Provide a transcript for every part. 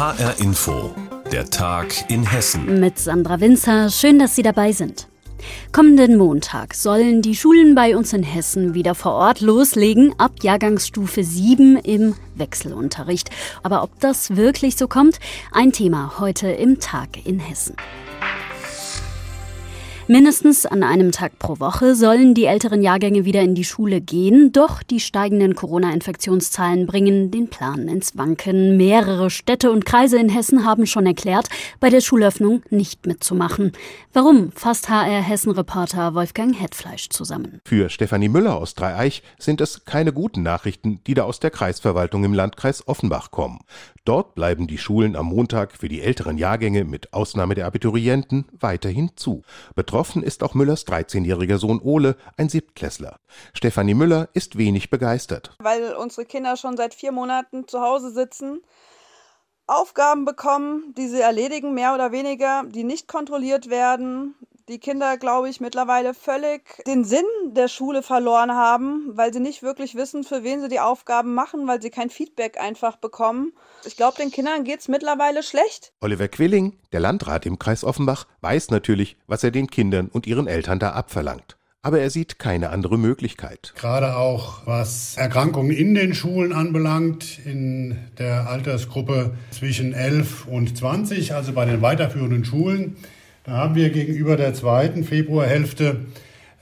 HR Info, der Tag in Hessen. Mit Sandra Winzer, schön, dass Sie dabei sind. Kommenden Montag sollen die Schulen bei uns in Hessen wieder vor Ort loslegen, ab Jahrgangsstufe 7 im Wechselunterricht. Aber ob das wirklich so kommt, ein Thema heute im Tag in Hessen. Mindestens an einem Tag pro Woche sollen die älteren Jahrgänge wieder in die Schule gehen, doch die steigenden Corona-Infektionszahlen bringen den Plan ins Wanken. Mehrere Städte und Kreise in Hessen haben schon erklärt, bei der Schulöffnung nicht mitzumachen. Warum, fasst HR Hessen-Reporter Wolfgang Hetfleisch zusammen. Für Stefanie Müller aus Dreieich sind es keine guten Nachrichten, die da aus der Kreisverwaltung im Landkreis Offenbach kommen. Dort bleiben die Schulen am Montag für die älteren Jahrgänge mit Ausnahme der Abiturienten weiterhin zu. Betroffen ist auch Müllers 13-jähriger Sohn Ole, ein Siebtklässler. Stefanie Müller ist wenig begeistert. Weil unsere Kinder schon seit vier Monaten zu Hause sitzen, Aufgaben bekommen, die sie erledigen, mehr oder weniger, die nicht kontrolliert werden, die Kinder, glaube ich, mittlerweile völlig den Sinn der Schule verloren haben, weil sie nicht wirklich wissen, für wen sie die Aufgaben machen, weil sie kein Feedback einfach bekommen. Ich glaube, den Kindern geht es mittlerweile schlecht. Oliver Quilling, der Landrat im Kreis Offenbach, weiß natürlich, was er den Kindern und ihren Eltern da abverlangt aber er sieht keine andere Möglichkeit. Gerade auch was Erkrankungen in den Schulen anbelangt, in der Altersgruppe zwischen 11 und 20, also bei den weiterführenden Schulen, da haben wir gegenüber der zweiten Februarhälfte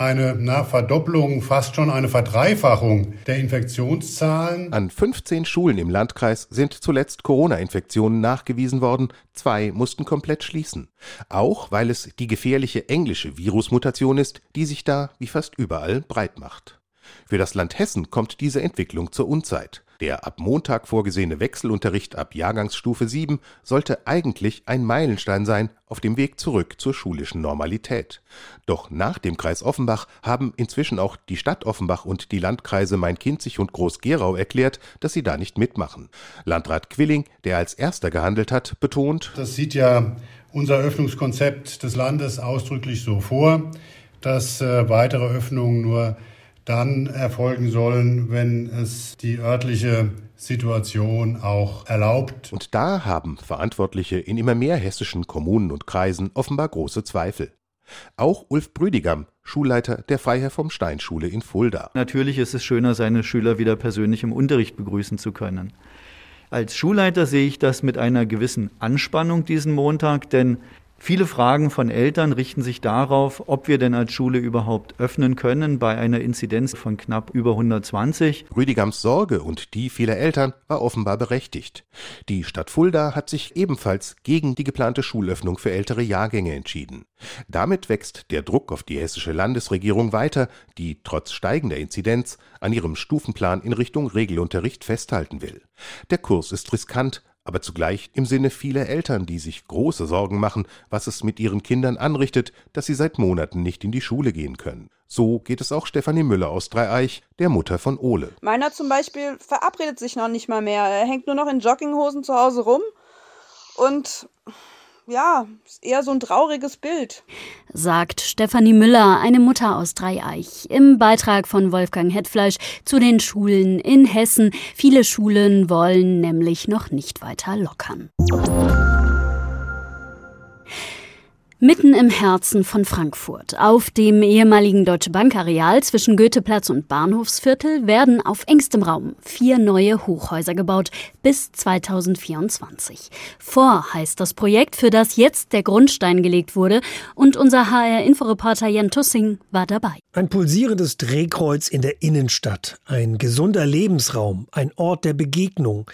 eine na, Verdopplung, fast schon eine Verdreifachung der Infektionszahlen. An 15 Schulen im Landkreis sind zuletzt Corona-Infektionen nachgewiesen worden. Zwei mussten komplett schließen. Auch weil es die gefährliche englische Virusmutation ist, die sich da wie fast überall breit macht. Für das Land Hessen kommt diese Entwicklung zur Unzeit. Der ab Montag vorgesehene Wechselunterricht ab Jahrgangsstufe 7 sollte eigentlich ein Meilenstein sein auf dem Weg zurück zur schulischen Normalität. Doch nach dem Kreis Offenbach haben inzwischen auch die Stadt Offenbach und die Landkreise Main-Kinzig und Groß-Gerau erklärt, dass sie da nicht mitmachen. Landrat Quilling, der als erster gehandelt hat, betont, das sieht ja unser Öffnungskonzept des Landes ausdrücklich so vor, dass äh, weitere Öffnungen nur dann erfolgen sollen, wenn es die örtliche Situation auch erlaubt. Und da haben Verantwortliche in immer mehr hessischen Kommunen und Kreisen offenbar große Zweifel. Auch Ulf Brüdigam, Schulleiter der Freiherr vom Stein Schule in Fulda. Natürlich ist es schöner, seine Schüler wieder persönlich im Unterricht begrüßen zu können. Als Schulleiter sehe ich das mit einer gewissen Anspannung diesen Montag, denn Viele Fragen von Eltern richten sich darauf, ob wir denn als Schule überhaupt öffnen können bei einer Inzidenz von knapp über 120. Rüdigams Sorge und die vieler Eltern war offenbar berechtigt. Die Stadt Fulda hat sich ebenfalls gegen die geplante Schulöffnung für ältere Jahrgänge entschieden. Damit wächst der Druck auf die hessische Landesregierung weiter, die trotz steigender Inzidenz an ihrem Stufenplan in Richtung Regelunterricht festhalten will. Der Kurs ist riskant, aber zugleich im Sinne vieler Eltern, die sich große Sorgen machen, was es mit ihren Kindern anrichtet, dass sie seit Monaten nicht in die Schule gehen können. So geht es auch Stefanie Müller aus Dreieich, der Mutter von Ole. Meiner zum Beispiel verabredet sich noch nicht mal mehr. Er hängt nur noch in Jogginghosen zu Hause rum und ja, eher so ein trauriges Bild. Sagt Stefanie Müller, eine Mutter aus Dreieich, im Beitrag von Wolfgang Hetfleisch zu den Schulen in Hessen. Viele Schulen wollen nämlich noch nicht weiter lockern. Mitten im Herzen von Frankfurt, auf dem ehemaligen Deutsche Bank-Areal zwischen Goetheplatz und Bahnhofsviertel, werden auf engstem Raum vier neue Hochhäuser gebaut bis 2024. Vor heißt das Projekt, für das jetzt der Grundstein gelegt wurde und unser HR-Inforeporter Jan Tussing war dabei. Ein pulsierendes Drehkreuz in der Innenstadt, ein gesunder Lebensraum, ein Ort der Begegnung.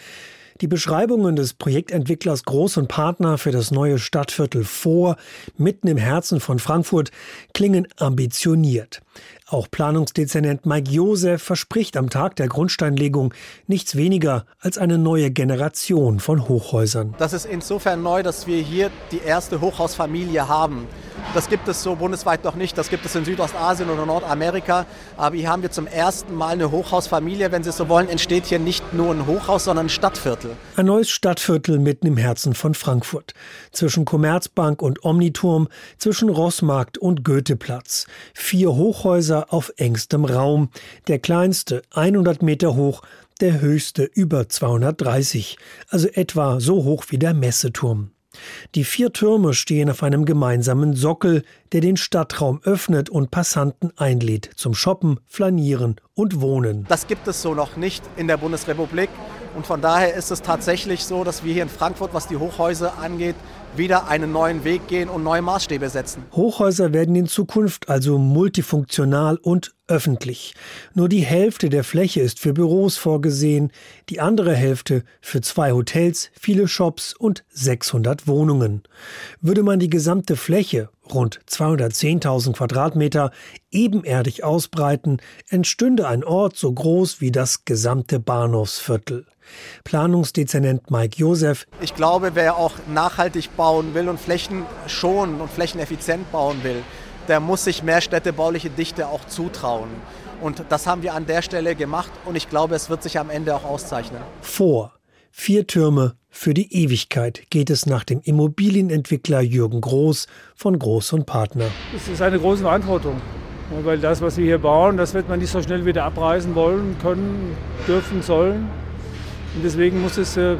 Die Beschreibungen des Projektentwicklers Groß und Partner für das neue Stadtviertel vor, mitten im Herzen von Frankfurt, klingen ambitioniert. Auch Planungsdezernent Mike Josef verspricht am Tag der Grundsteinlegung nichts weniger als eine neue Generation von Hochhäusern. Das ist insofern neu, dass wir hier die erste Hochhausfamilie haben. Das gibt es so bundesweit noch nicht. Das gibt es in Südostasien oder Nordamerika. Aber hier haben wir zum ersten Mal eine Hochhausfamilie. Wenn Sie so wollen, entsteht hier nicht nur ein Hochhaus, sondern ein Stadtviertel. Ein neues Stadtviertel mitten im Herzen von Frankfurt. Zwischen Commerzbank und Omniturm, zwischen Rossmarkt und Goetheplatz. Vier Hochhäuser auf engstem Raum. Der kleinste 100 Meter hoch, der höchste über 230, also etwa so hoch wie der Messeturm. Die vier Türme stehen auf einem gemeinsamen Sockel, der den Stadtraum öffnet und Passanten einlädt zum Shoppen, Flanieren und Wohnen. Das gibt es so noch nicht in der Bundesrepublik. Und von daher ist es tatsächlich so, dass wir hier in Frankfurt, was die Hochhäuser angeht, wieder einen neuen Weg gehen und neue Maßstäbe setzen. Hochhäuser werden in Zukunft also multifunktional und öffentlich. Nur die Hälfte der Fläche ist für Büros vorgesehen, die andere Hälfte für zwei Hotels, viele Shops und 600 Wohnungen. Würde man die gesamte Fläche, rund 210.000 Quadratmeter, ebenerdig ausbreiten, entstünde ein Ort so groß wie das gesamte Bahnhofsviertel. Planungsdezernent Mike Josef. Ich glaube, wer auch nachhaltig bauen will und Flächen schonen und flächeneffizient bauen will, der muss sich mehr städtebauliche Dichte auch zutrauen. Und das haben wir an der Stelle gemacht und ich glaube, es wird sich am Ende auch auszeichnen. Vor vier Türme für die Ewigkeit geht es nach dem Immobilienentwickler Jürgen Groß von Groß und Partner. Es ist eine große Verantwortung, weil das, was wir hier bauen, das wird man nicht so schnell wieder abreißen wollen, können, dürfen, sollen. Und deswegen muss es äh,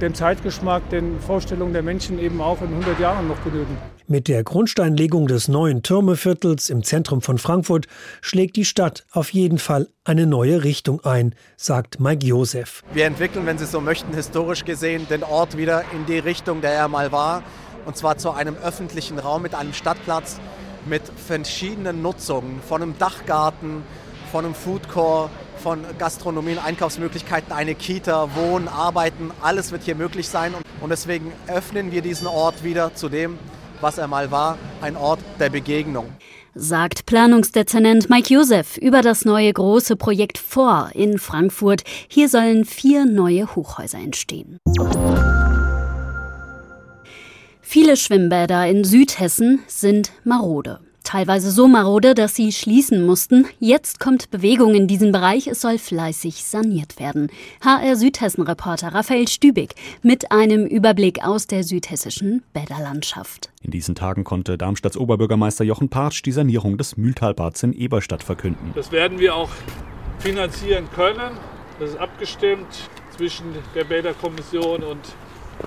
dem Zeitgeschmack, den Vorstellungen der Menschen eben auch in 100 Jahren noch genügen. Mit der Grundsteinlegung des neuen Türmeviertels im Zentrum von Frankfurt schlägt die Stadt auf jeden Fall eine neue Richtung ein, sagt Mike Josef. Wir entwickeln, wenn Sie so möchten, historisch gesehen den Ort wieder in die Richtung, der er mal war. Und zwar zu einem öffentlichen Raum mit einem Stadtplatz mit verschiedenen Nutzungen, von einem Dachgarten, von einem Food Court, von Gastronomie und Einkaufsmöglichkeiten, eine Kita, Wohnen, Arbeiten, alles wird hier möglich sein. Und deswegen öffnen wir diesen Ort wieder zu dem, was er mal war, ein Ort der Begegnung. Sagt Planungsdezernent Mike Josef über das neue große Projekt vor in Frankfurt. Hier sollen vier neue Hochhäuser entstehen. Viele Schwimmbäder in Südhessen sind marode. Teilweise so marode, dass sie schließen mussten. Jetzt kommt Bewegung in diesen Bereich. Es soll fleißig saniert werden. HR Südhessen-Reporter Raphael Stübig mit einem Überblick aus der südhessischen Bäderlandschaft. In diesen Tagen konnte Darmstadts Oberbürgermeister Jochen Partsch die Sanierung des Mühltalbads in Eberstadt verkünden. Das werden wir auch finanzieren können. Das ist abgestimmt zwischen der Bäderkommission und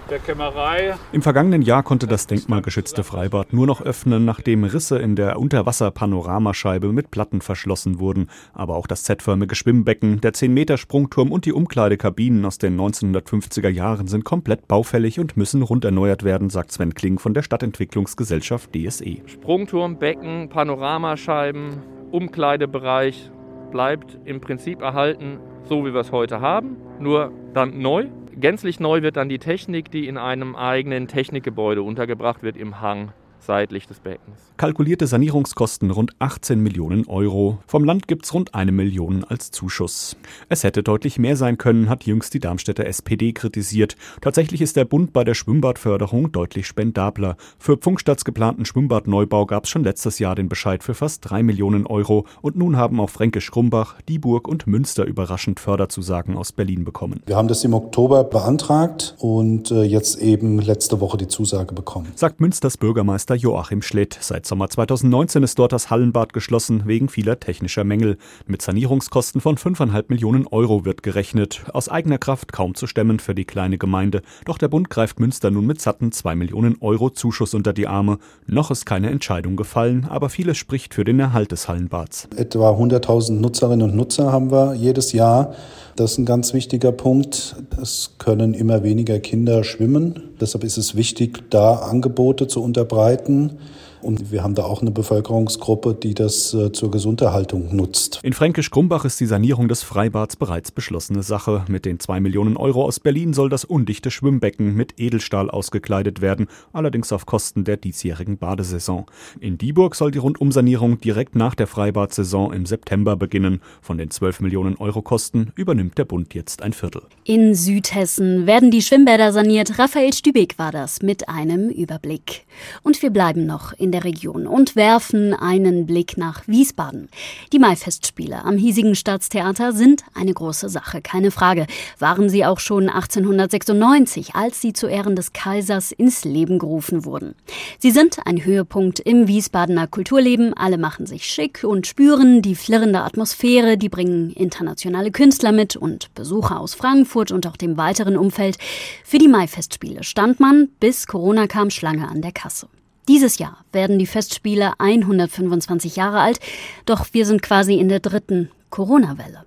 der Kämmerei. Im vergangenen Jahr konnte das denkmalgeschützte Freibad nur noch öffnen, nachdem Risse in der Unterwasserpanoramascheibe mit Platten verschlossen wurden. Aber auch das Z-förmige Schwimmbecken, der 10-Meter-Sprungturm und die Umkleidekabinen aus den 1950er Jahren sind komplett baufällig und müssen rund erneuert werden, sagt Sven Kling von der Stadtentwicklungsgesellschaft DSE. Sprungturm, Becken, Panoramascheiben, Umkleidebereich bleibt im Prinzip erhalten, so wie wir es heute haben, nur dann neu Gänzlich neu wird dann die Technik, die in einem eigenen Technikgebäude untergebracht wird im Hang seitlich des Beckens. Kalkulierte Sanierungskosten rund 18 Millionen Euro. Vom Land gibt es rund eine Million als Zuschuss. Es hätte deutlich mehr sein können, hat jüngst die Darmstädter SPD kritisiert. Tatsächlich ist der Bund bei der Schwimmbadförderung deutlich spendabler. Für Pfungstadts geplanten Schwimmbadneubau gab es schon letztes Jahr den Bescheid für fast drei Millionen Euro und nun haben auch Fränkisch-Krumbach, Dieburg und Münster überraschend Förderzusagen aus Berlin bekommen. Wir haben das im Oktober beantragt und äh, jetzt eben letzte Woche die Zusage bekommen. Sagt Münsters Bürgermeister Joachim Schlitt. Seit Sommer 2019 ist dort das Hallenbad geschlossen wegen vieler technischer Mängel. Mit Sanierungskosten von 5,5 Millionen Euro wird gerechnet. Aus eigener Kraft kaum zu stemmen für die kleine Gemeinde. Doch der Bund greift Münster nun mit satten 2 Millionen Euro Zuschuss unter die Arme. Noch ist keine Entscheidung gefallen, aber vieles spricht für den Erhalt des Hallenbads. Etwa 100.000 Nutzerinnen und Nutzer haben wir jedes Jahr. Das ist ein ganz wichtiger Punkt. Es können immer weniger Kinder schwimmen. Deshalb ist es wichtig, da Angebote zu unterbreiten. Seiten Und wir haben da auch eine Bevölkerungsgruppe, die das äh, zur Gesunderhaltung nutzt. In Fränkisch-Krumbach ist die Sanierung des Freibads bereits beschlossene Sache. Mit den zwei Millionen Euro aus Berlin soll das undichte Schwimmbecken mit Edelstahl ausgekleidet werden, allerdings auf Kosten der diesjährigen Badesaison. In Dieburg soll die Rundumsanierung direkt nach der Freibadsaison im September beginnen. Von den 12 Millionen Euro Kosten übernimmt der Bund jetzt ein Viertel. In Südhessen werden die Schwimmbäder saniert. Raphael Stübig war das mit einem Überblick. Und wir bleiben noch in in der Region und werfen einen Blick nach Wiesbaden. Die Maifestspiele am hiesigen Staatstheater sind eine große Sache, keine Frage. Waren sie auch schon 1896, als sie zu Ehren des Kaisers ins Leben gerufen wurden. Sie sind ein Höhepunkt im Wiesbadener Kulturleben. Alle machen sich schick und spüren die flirrende Atmosphäre, die bringen internationale Künstler mit und Besucher aus Frankfurt und auch dem weiteren Umfeld. Für die Maifestspiele stand man, bis Corona kam, Schlange an der Kasse. Dieses Jahr werden die Festspiele 125 Jahre alt, doch wir sind quasi in der dritten Corona-Welle.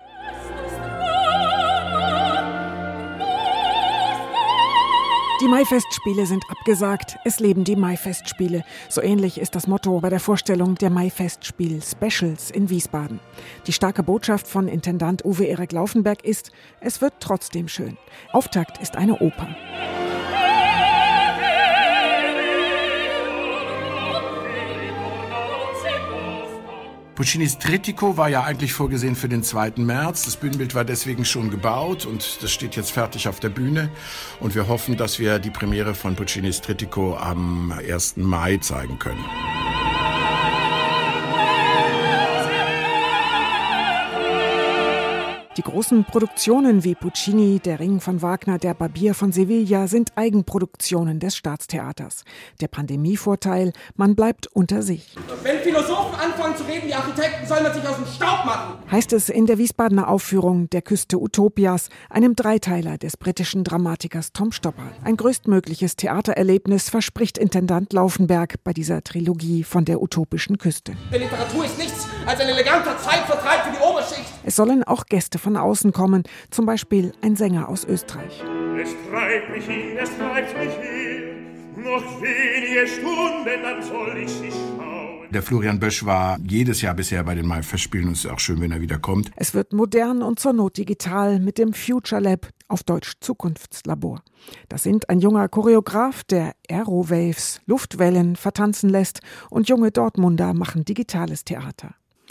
Die Maifestspiele sind abgesagt. Es leben die Maifestspiele. So ähnlich ist das Motto bei der Vorstellung der Maifestspiel Specials in Wiesbaden. Die starke Botschaft von Intendant Uwe Erik Laufenberg ist, es wird trotzdem schön. Auftakt ist eine Oper. Puccinis Trittico war ja eigentlich vorgesehen für den 2. März. Das Bühnenbild war deswegen schon gebaut und das steht jetzt fertig auf der Bühne. Und wir hoffen, dass wir die Premiere von Puccinis Trittico am 1. Mai zeigen können. Die großen Produktionen wie Puccini, Der Ring von Wagner, Der Barbier von Sevilla sind Eigenproduktionen des Staatstheaters. Der Pandemievorteil, man bleibt unter sich. Wenn Philosophen anfangen zu reden, die Architekten sollen man sich aus dem Staub machen. Heißt es in der Wiesbadener Aufführung Der Küste Utopias, einem Dreiteiler des britischen Dramatikers Tom Stoppard. Ein größtmögliches Theatererlebnis verspricht Intendant Laufenberg bei dieser Trilogie von der utopischen Küste. Denn Literatur ist nichts als ein eleganter Zeitvertreib für die Oberschicht. Es sollen auch Gäste von außen kommen, zum Beispiel ein Sänger aus Österreich. Es treibt mich hin, es treibt mich hin, noch wenige Stunden, dann soll ich sie schauen. Der Florian Bösch war jedes Jahr bisher bei den Mai-Festspielen und es ist auch schön, wenn er wieder kommt. Es wird modern und zur Not digital mit dem Future Lab, auf Deutsch Zukunftslabor. Das sind ein junger Choreograf, der Aerowaves, Luftwellen vertanzen lässt und junge Dortmunder machen digitales Theater.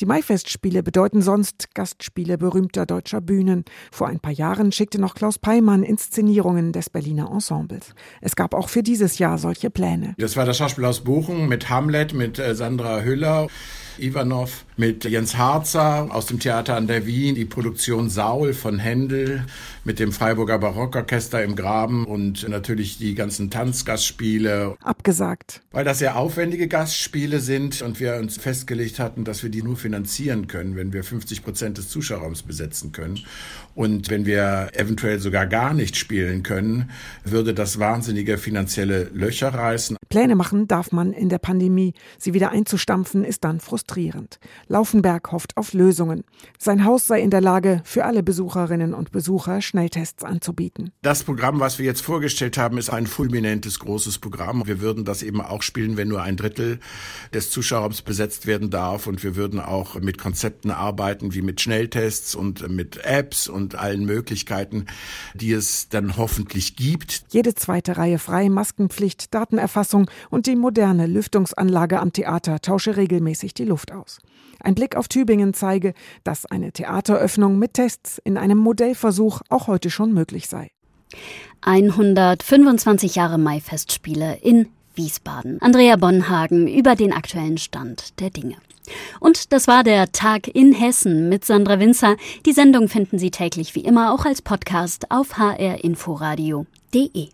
Die Maifestspiele bedeuten sonst Gastspiele berühmter deutscher Bühnen. Vor ein paar Jahren schickte noch Klaus Peimann Inszenierungen des Berliner Ensembles. Es gab auch für dieses Jahr solche Pläne. Das war das Schauspielhaus Bochum mit Hamlet, mit äh, Sandra Hüller. Ivanov mit Jens Harzer aus dem Theater an der Wien, die Produktion Saul von Händel mit dem Freiburger Barockorchester im Graben und natürlich die ganzen Tanzgastspiele. Abgesagt. Weil das sehr aufwendige Gastspiele sind und wir uns festgelegt hatten, dass wir die nur finanzieren können, wenn wir 50 Prozent des Zuschauerraums besetzen können. Und wenn wir eventuell sogar gar nicht spielen können, würde das wahnsinnige finanzielle Löcher reißen. Pläne machen darf man in der Pandemie. Sie wieder einzustampfen ist dann frustrierend. Laufenberg hofft auf Lösungen. Sein Haus sei in der Lage, für alle Besucherinnen und Besucher Schnelltests anzubieten. Das Programm, was wir jetzt vorgestellt haben, ist ein fulminantes großes Programm. Wir würden das eben auch spielen, wenn nur ein Drittel des Zuschauerraums besetzt werden darf. Und wir würden auch mit Konzepten arbeiten, wie mit Schnelltests und mit Apps und allen Möglichkeiten, die es dann hoffentlich gibt. Jede zweite Reihe frei, Maskenpflicht, Datenerfassung und die moderne Lüftungsanlage am Theater tausche regelmäßig die Luft aus. Ein Blick auf Tübingen zeige, dass eine Theateröffnung mit Tests in einem Modellversuch auch heute schon möglich sei. 125 Jahre Maifestspiele in Wiesbaden. Andrea Bonhagen über den aktuellen Stand der Dinge. Und das war der Tag in Hessen mit Sandra Winzer. Die Sendung finden Sie täglich wie immer auch als Podcast auf hrinforadio.de.